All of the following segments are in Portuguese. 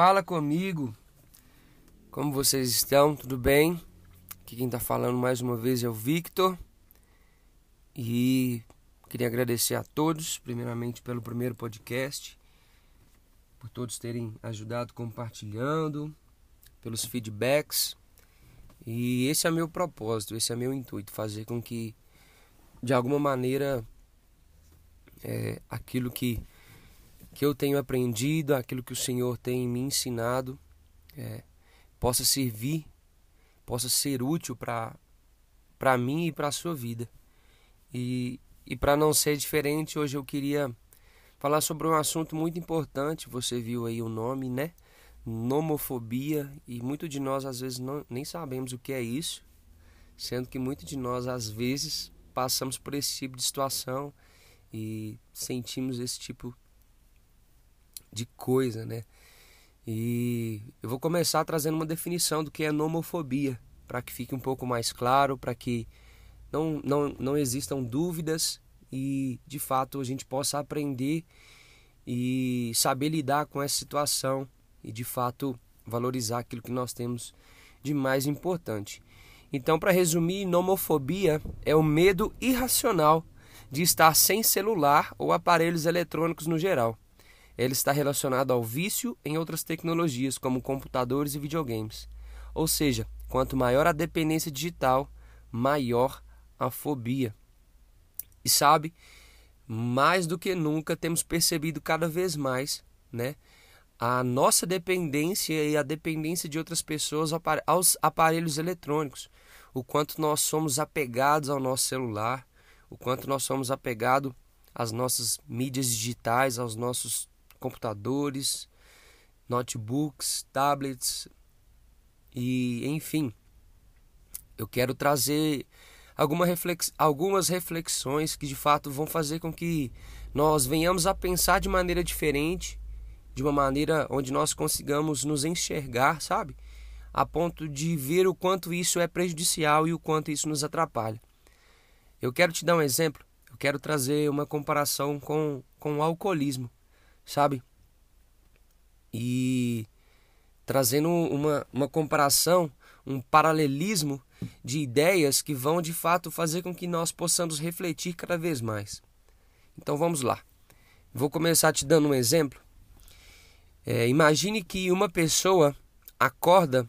Fala comigo. Como vocês estão? Tudo bem? Aqui quem está falando mais uma vez é o Victor. E queria agradecer a todos, primeiramente pelo primeiro podcast, por todos terem ajudado compartilhando, pelos feedbacks. E esse é meu propósito, esse é meu intuito, fazer com que de alguma maneira é, aquilo que que eu tenho aprendido, aquilo que o Senhor tem me ensinado, é, possa servir, possa ser útil para mim e para a sua vida. E, e para não ser diferente, hoje eu queria falar sobre um assunto muito importante. Você viu aí o nome, né? Nomofobia. E muito de nós às vezes não, nem sabemos o que é isso, sendo que muito de nós às vezes passamos por esse tipo de situação e sentimos esse tipo de coisa, né? E eu vou começar trazendo uma definição do que é nomofobia, para que fique um pouco mais claro, para que não, não, não existam dúvidas e de fato a gente possa aprender e saber lidar com essa situação e de fato valorizar aquilo que nós temos de mais importante. Então, para resumir, nomofobia é o medo irracional de estar sem celular ou aparelhos eletrônicos no geral. Ele está relacionado ao vício em outras tecnologias, como computadores e videogames. Ou seja, quanto maior a dependência digital, maior a fobia. E sabe, mais do que nunca temos percebido cada vez mais, né, a nossa dependência e a dependência de outras pessoas aos aparelhos eletrônicos, o quanto nós somos apegados ao nosso celular, o quanto nós somos apegados às nossas mídias digitais, aos nossos computadores, notebooks, tablets e enfim. Eu quero trazer alguma reflex... algumas reflexões que de fato vão fazer com que nós venhamos a pensar de maneira diferente, de uma maneira onde nós consigamos nos enxergar, sabe? A ponto de ver o quanto isso é prejudicial e o quanto isso nos atrapalha. Eu quero te dar um exemplo, eu quero trazer uma comparação com, com o alcoolismo sabe? E trazendo uma, uma comparação, um paralelismo de ideias que vão de fato fazer com que nós possamos refletir cada vez mais. Então vamos lá. Vou começar te dando um exemplo. É, imagine que uma pessoa acorda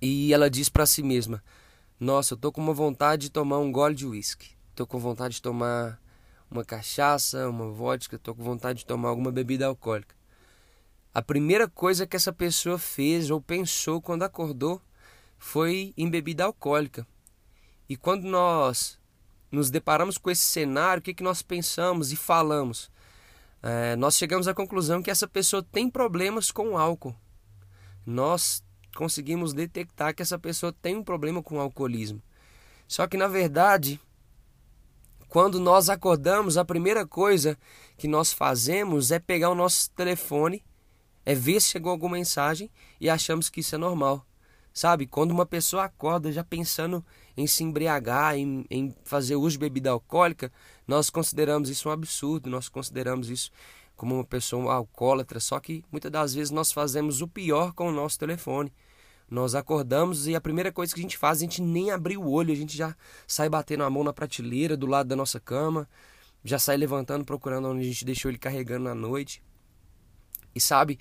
e ela diz para si mesma: Nossa, eu tô com uma vontade de tomar um gole de uísque. Tô com vontade de tomar uma cachaça, uma vodka, estou com vontade de tomar alguma bebida alcoólica. A primeira coisa que essa pessoa fez ou pensou quando acordou foi em bebida alcoólica. E quando nós nos deparamos com esse cenário, o que, que nós pensamos e falamos? É, nós chegamos à conclusão que essa pessoa tem problemas com o álcool. Nós conseguimos detectar que essa pessoa tem um problema com o alcoolismo. Só que na verdade, quando nós acordamos, a primeira coisa que nós fazemos é pegar o nosso telefone, é ver se chegou alguma mensagem e achamos que isso é normal. Sabe? Quando uma pessoa acorda já pensando em se embriagar, em, em fazer uso de bebida alcoólica, nós consideramos isso um absurdo, nós consideramos isso como uma pessoa alcoólatra. Só que muitas das vezes nós fazemos o pior com o nosso telefone. Nós acordamos e a primeira coisa que a gente faz, a gente nem abrir o olho, a gente já sai batendo a mão na prateleira do lado da nossa cama, já sai levantando, procurando onde a gente deixou ele carregando na noite. E sabe,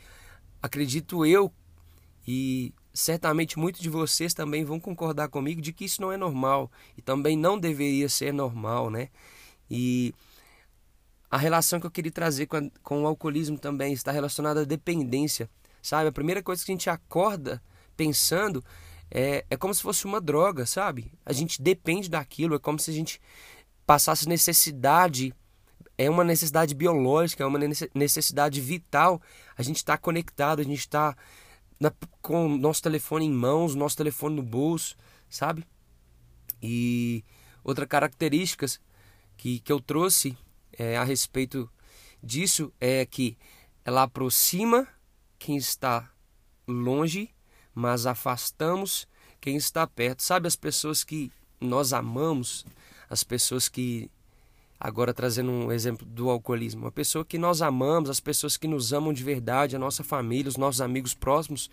acredito eu e certamente muitos de vocês também vão concordar comigo de que isso não é normal e também não deveria ser normal, né? E a relação que eu queria trazer com, a, com o alcoolismo também está relacionada à dependência, sabe? A primeira coisa que a gente acorda pensando, é, é como se fosse uma droga, sabe? A gente depende daquilo, é como se a gente passasse necessidade, é uma necessidade biológica, é uma necessidade vital. A gente está conectado, a gente está com o nosso telefone em mãos, nosso telefone no bolso, sabe? E outra característica que, que eu trouxe é, a respeito disso é que ela aproxima quem está longe mas afastamos quem está perto. Sabe as pessoas que nós amamos, as pessoas que Agora trazendo um exemplo do alcoolismo, uma pessoa que nós amamos, as pessoas que nos amam de verdade, a nossa família, os nossos amigos próximos,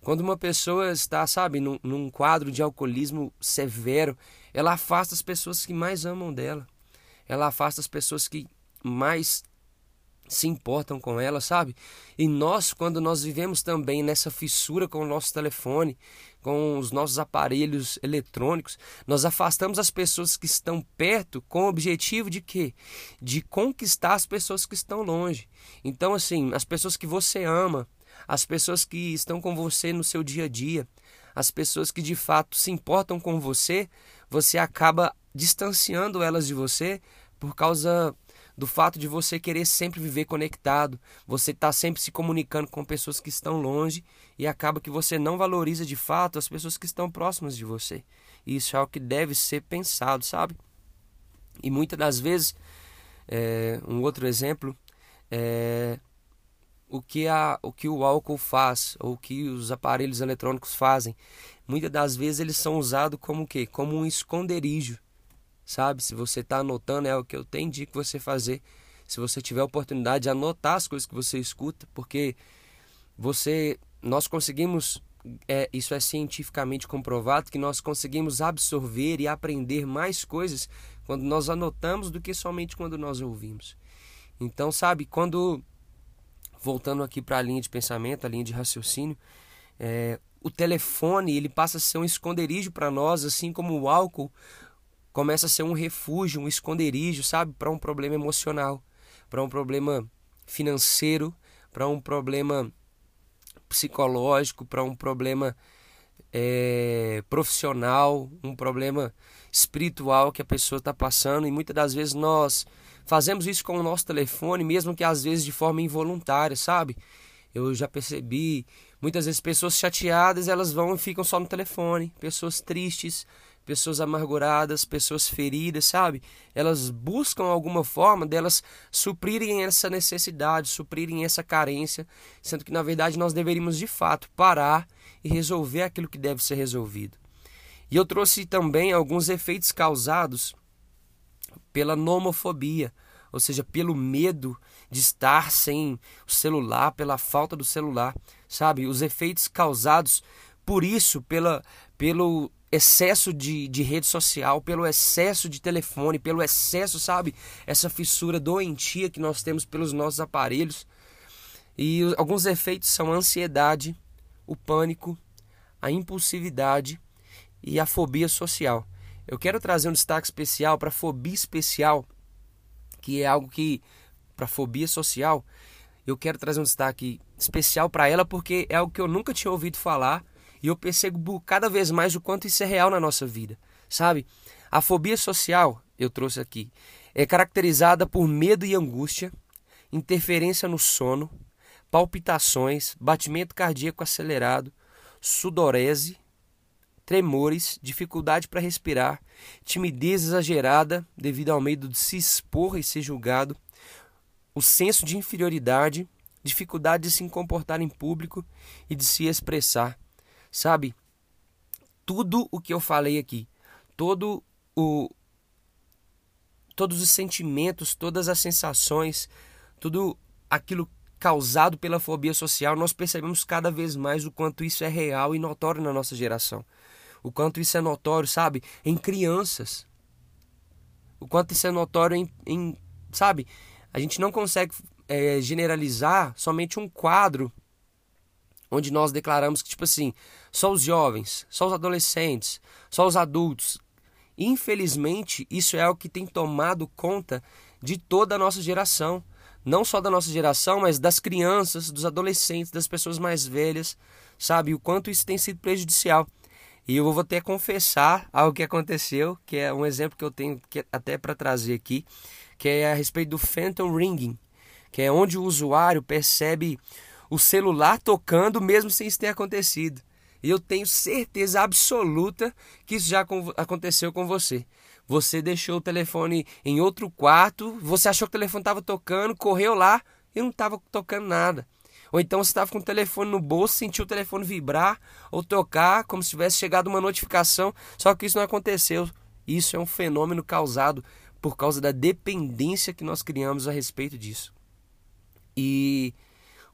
quando uma pessoa está, sabe, num, num quadro de alcoolismo severo, ela afasta as pessoas que mais amam dela. Ela afasta as pessoas que mais se importam com ela, sabe? E nós, quando nós vivemos também nessa fissura com o nosso telefone, com os nossos aparelhos eletrônicos, nós afastamos as pessoas que estão perto com o objetivo de quê? De conquistar as pessoas que estão longe. Então, assim, as pessoas que você ama, as pessoas que estão com você no seu dia a dia, as pessoas que de fato se importam com você, você acaba distanciando elas de você por causa do fato de você querer sempre viver conectado, você está sempre se comunicando com pessoas que estão longe e acaba que você não valoriza de fato as pessoas que estão próximas de você. Isso é algo que deve ser pensado, sabe? E muitas das vezes, é, um outro exemplo é o que, a, o que o álcool faz, ou o que os aparelhos eletrônicos fazem. Muitas das vezes eles são usados como o quê? Como um esconderijo sabe? Se você está anotando, é o que eu de que você fazer. Se você tiver oportunidade de anotar as coisas que você escuta, porque você, nós conseguimos, é, isso é cientificamente comprovado, que nós conseguimos absorver e aprender mais coisas quando nós anotamos do que somente quando nós ouvimos. Então, sabe, quando voltando aqui para a linha de pensamento, a linha de raciocínio, é, o telefone ele passa a ser um esconderijo para nós, assim como o álcool começa a ser um refúgio, um esconderijo, sabe, para um problema emocional, para um problema financeiro, para um problema psicológico, para um problema é, profissional, um problema espiritual que a pessoa está passando. E muitas das vezes nós fazemos isso com o nosso telefone, mesmo que às vezes de forma involuntária, sabe? Eu já percebi muitas vezes pessoas chateadas, elas vão e ficam só no telefone, pessoas tristes, pessoas amarguradas, pessoas feridas, sabe? Elas buscam alguma forma delas suprirem essa necessidade, suprirem essa carência, sendo que na verdade nós deveríamos de fato parar e resolver aquilo que deve ser resolvido. E eu trouxe também alguns efeitos causados pela nomofobia, ou seja, pelo medo de estar sem o celular, pela falta do celular, sabe? Os efeitos causados por isso, pela, pelo excesso de, de rede social, pelo excesso de telefone, pelo excesso, sabe? Essa fissura doentia que nós temos pelos nossos aparelhos. E alguns efeitos são a ansiedade, o pânico, a impulsividade e a fobia social. Eu quero trazer um destaque especial para a fobia especial, que é algo que, para fobia social, eu quero trazer um destaque especial para ela porque é algo que eu nunca tinha ouvido falar e eu percebo cada vez mais o quanto isso é real na nossa vida, sabe? A fobia social, eu trouxe aqui, é caracterizada por medo e angústia, interferência no sono, palpitações, batimento cardíaco acelerado, sudorese, tremores, dificuldade para respirar, timidez exagerada devido ao medo de se expor e ser julgado, o senso de inferioridade, dificuldade de se comportar em público e de se expressar, Sabe? Tudo o que eu falei aqui, todo o todos os sentimentos, todas as sensações, tudo aquilo causado pela fobia social, nós percebemos cada vez mais o quanto isso é real e notório na nossa geração. O quanto isso é notório, sabe, em crianças. O quanto isso é notório em, em sabe, a gente não consegue é, generalizar somente um quadro onde nós declaramos que, tipo assim, só os jovens, só os adolescentes, só os adultos. Infelizmente, isso é o que tem tomado conta de toda a nossa geração. Não só da nossa geração, mas das crianças, dos adolescentes, das pessoas mais velhas, sabe? O quanto isso tem sido prejudicial. E eu vou até confessar algo que aconteceu, que é um exemplo que eu tenho que até para trazer aqui, que é a respeito do phantom ringing, que é onde o usuário percebe o celular tocando mesmo sem isso ter acontecido. E eu tenho certeza absoluta que isso já aconteceu com você. Você deixou o telefone em outro quarto, você achou que o telefone estava tocando, correu lá e não estava tocando nada. Ou então você estava com o telefone no bolso, sentiu o telefone vibrar ou tocar, como se tivesse chegado uma notificação, só que isso não aconteceu. Isso é um fenômeno causado por causa da dependência que nós criamos a respeito disso. E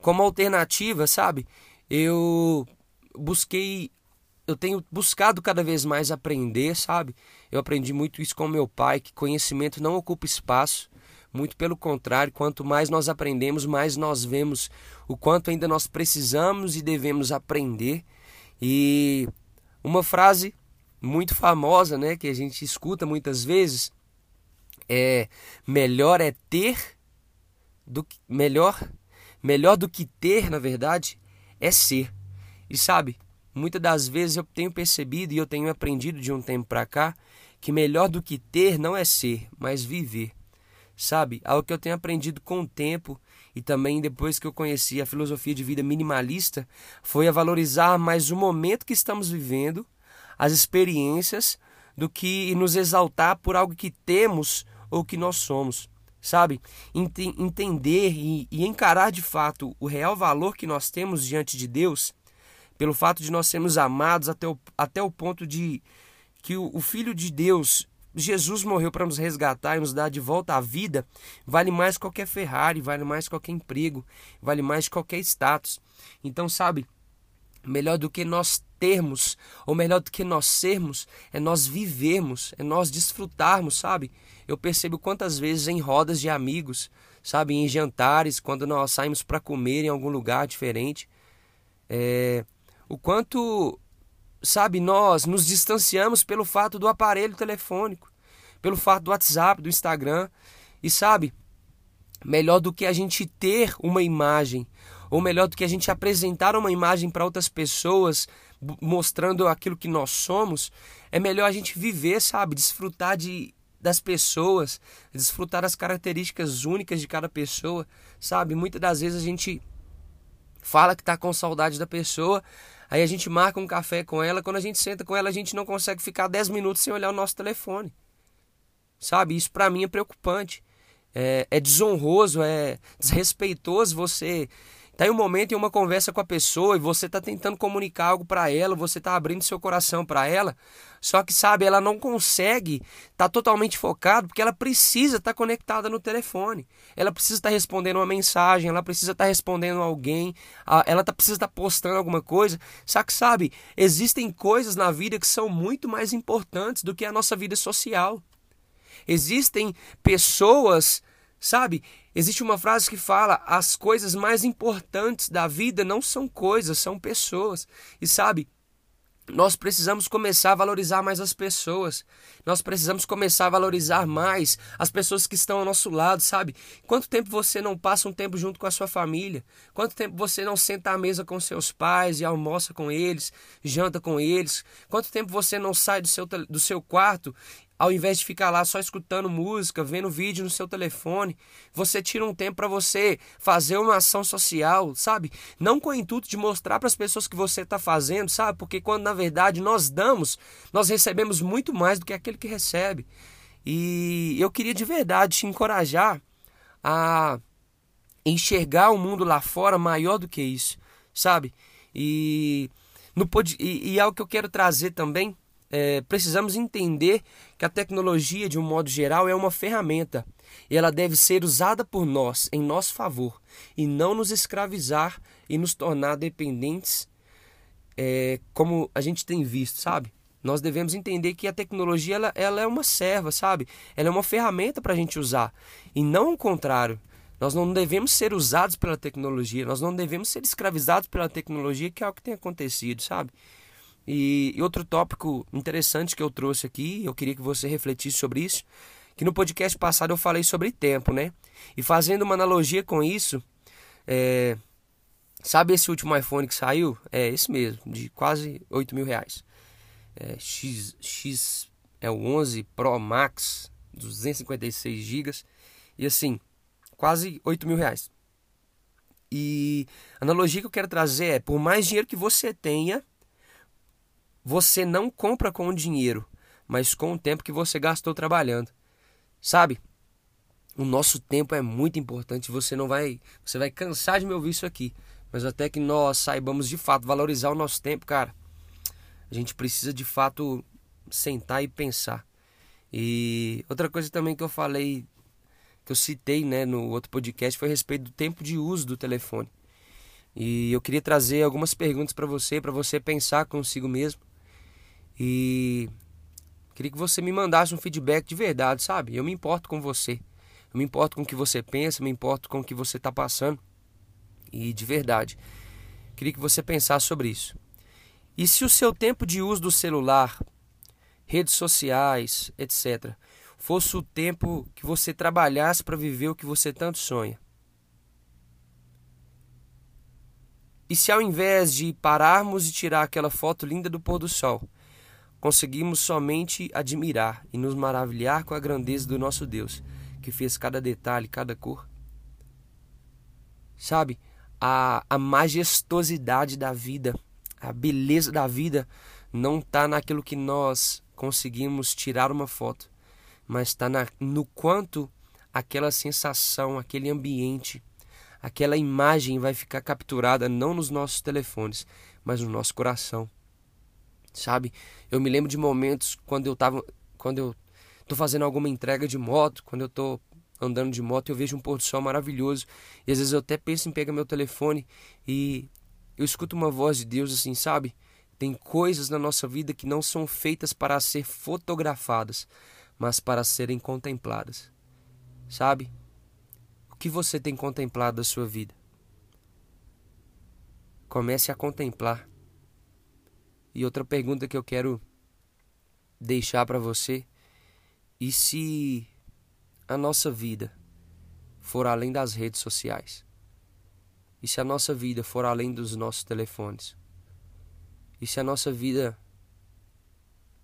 como alternativa, sabe? Eu busquei eu tenho buscado cada vez mais aprender, sabe? Eu aprendi muito isso com meu pai, que conhecimento não ocupa espaço, muito pelo contrário, quanto mais nós aprendemos, mais nós vemos o quanto ainda nós precisamos e devemos aprender. E uma frase muito famosa, né, que a gente escuta muitas vezes, é melhor é ter do que melhor Melhor do que ter, na verdade, é ser. E sabe, muitas das vezes eu tenho percebido e eu tenho aprendido de um tempo para cá que melhor do que ter não é ser, mas viver. Sabe, algo que eu tenho aprendido com o tempo e também depois que eu conheci a filosofia de vida minimalista foi a valorizar mais o momento que estamos vivendo, as experiências, do que nos exaltar por algo que temos ou que nós somos sabe? Ent entender e, e encarar de fato o real valor que nós temos diante de Deus, pelo fato de nós sermos amados até o, até o ponto de que o, o Filho de Deus, Jesus, morreu para nos resgatar e nos dar de volta a vida, vale mais qualquer Ferrari, vale mais qualquer emprego, vale mais qualquer status. Então, sabe, melhor do que nós termos, ou melhor do que nós sermos, é nós vivermos, é nós desfrutarmos, sabe? Eu percebo quantas vezes em rodas de amigos, sabe, em jantares, quando nós saímos para comer em algum lugar diferente, é, o quanto, sabe, nós nos distanciamos pelo fato do aparelho telefônico, pelo fato do WhatsApp, do Instagram, e sabe, melhor do que a gente ter uma imagem, ou melhor do que a gente apresentar uma imagem para outras pessoas, mostrando aquilo que nós somos, é melhor a gente viver, sabe, desfrutar de das pessoas, desfrutar das características únicas de cada pessoa, sabe? Muitas das vezes a gente fala que está com saudade da pessoa, aí a gente marca um café com ela, quando a gente senta com ela, a gente não consegue ficar 10 minutos sem olhar o nosso telefone. Sabe? Isso para mim é preocupante. É, é desonroso, é desrespeitoso você Tá em um momento em uma conversa com a pessoa e você tá tentando comunicar algo para ela, você tá abrindo seu coração para ela, só que sabe, ela não consegue tá totalmente focado porque ela precisa estar tá conectada no telefone. Ela precisa estar tá respondendo uma mensagem, ela precisa estar tá respondendo alguém, ela tá, precisa estar tá postando alguma coisa. Só que sabe, existem coisas na vida que são muito mais importantes do que a nossa vida social. Existem pessoas Sabe? Existe uma frase que fala: as coisas mais importantes da vida não são coisas, são pessoas. E sabe? Nós precisamos começar a valorizar mais as pessoas. Nós precisamos começar a valorizar mais as pessoas que estão ao nosso lado, sabe? Quanto tempo você não passa um tempo junto com a sua família? Quanto tempo você não senta à mesa com seus pais e almoça com eles, janta com eles? Quanto tempo você não sai do seu, do seu quarto ao invés de ficar lá só escutando música, vendo vídeo no seu telefone, você tira um tempo para você fazer uma ação social, sabe? Não com o intuito de mostrar para as pessoas que você está fazendo, sabe? Porque quando na verdade nós damos, nós recebemos muito mais do que aquele que recebe. E eu queria de verdade te encorajar a enxergar o mundo lá fora maior do que isso, sabe? E, no, e, e é o que eu quero trazer também é, precisamos entender que a tecnologia, de um modo geral, é uma ferramenta e ela deve ser usada por nós em nosso favor e não nos escravizar e nos tornar dependentes, é, como a gente tem visto, sabe? Nós devemos entender que a tecnologia ela, ela é uma serva, sabe? Ela é uma ferramenta para a gente usar e não o contrário. Nós não devemos ser usados pela tecnologia, nós não devemos ser escravizados pela tecnologia, que é o que tem acontecido, sabe? E, outro tópico interessante que eu trouxe aqui, eu queria que você refletisse sobre isso, que no podcast passado eu falei sobre tempo, né? E fazendo uma analogia com isso, é, sabe esse último iPhone que saiu? É esse mesmo, de quase 8 mil reais. É, X, X é o 11 Pro Max, 256 GB, e assim, quase 8 mil reais. E a analogia que eu quero trazer é, por mais dinheiro que você tenha, você não compra com o dinheiro, mas com o tempo que você gastou trabalhando. Sabe? O nosso tempo é muito importante, você não vai, você vai cansar de me ouvir isso aqui, mas até que nós saibamos de fato valorizar o nosso tempo, cara. A gente precisa de fato sentar e pensar. E outra coisa também que eu falei, que eu citei né, no outro podcast, foi a respeito do tempo de uso do telefone. E eu queria trazer algumas perguntas para você, para você pensar consigo mesmo. E queria que você me mandasse um feedback de verdade, sabe? Eu me importo com você. Eu me importo com o que você pensa, me importo com o que você está passando. E de verdade, queria que você pensasse sobre isso. E se o seu tempo de uso do celular, redes sociais, etc., fosse o tempo que você trabalhasse para viver o que você tanto sonha? E se ao invés de pararmos e tirar aquela foto linda do pôr do sol, conseguimos somente admirar e nos maravilhar com a grandeza do nosso Deus, que fez cada detalhe, cada cor? Sabe, a, a majestosidade da vida a beleza da vida não está naquilo que nós conseguimos tirar uma foto, mas está no quanto aquela sensação, aquele ambiente, aquela imagem vai ficar capturada não nos nossos telefones, mas no nosso coração. Sabe? Eu me lembro de momentos quando eu tava quando eu tô fazendo alguma entrega de moto, quando eu tô andando de moto, eu vejo um pôr do sol maravilhoso, e às vezes eu até penso em pegar meu telefone e eu escuto uma voz de Deus assim, sabe? Tem coisas na nossa vida que não são feitas para ser fotografadas, mas para serem contempladas. Sabe? O que você tem contemplado da sua vida? Comece a contemplar. E outra pergunta que eu quero deixar para você: e se a nossa vida for além das redes sociais? E se a nossa vida for além dos nossos telefones? E se a nossa vida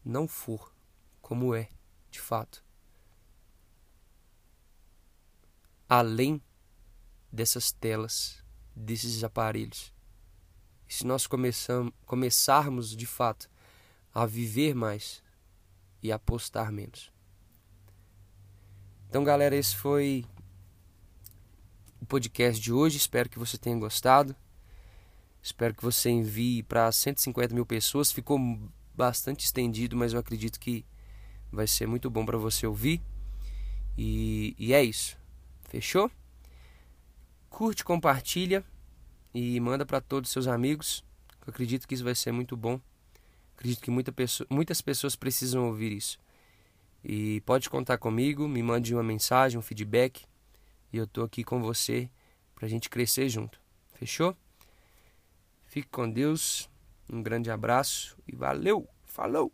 não for como é, de fato? Além dessas telas, desses aparelhos. Se nós começamos, começarmos de fato a viver mais e apostar menos. Então, galera, esse foi o podcast de hoje. Espero que você tenha gostado. Espero que você envie para 150 mil pessoas. Ficou bastante estendido, mas eu acredito que vai ser muito bom para você ouvir. E, e é isso. Fechou? Curte, compartilha e manda para todos os seus amigos. Eu acredito que isso vai ser muito bom. Acredito que muita pessoa, muitas pessoas precisam ouvir isso. E pode contar comigo, me mande uma mensagem, um feedback. E eu tô aqui com você pra gente crescer junto. Fechou? Fique com Deus. Um grande abraço e valeu. Falou.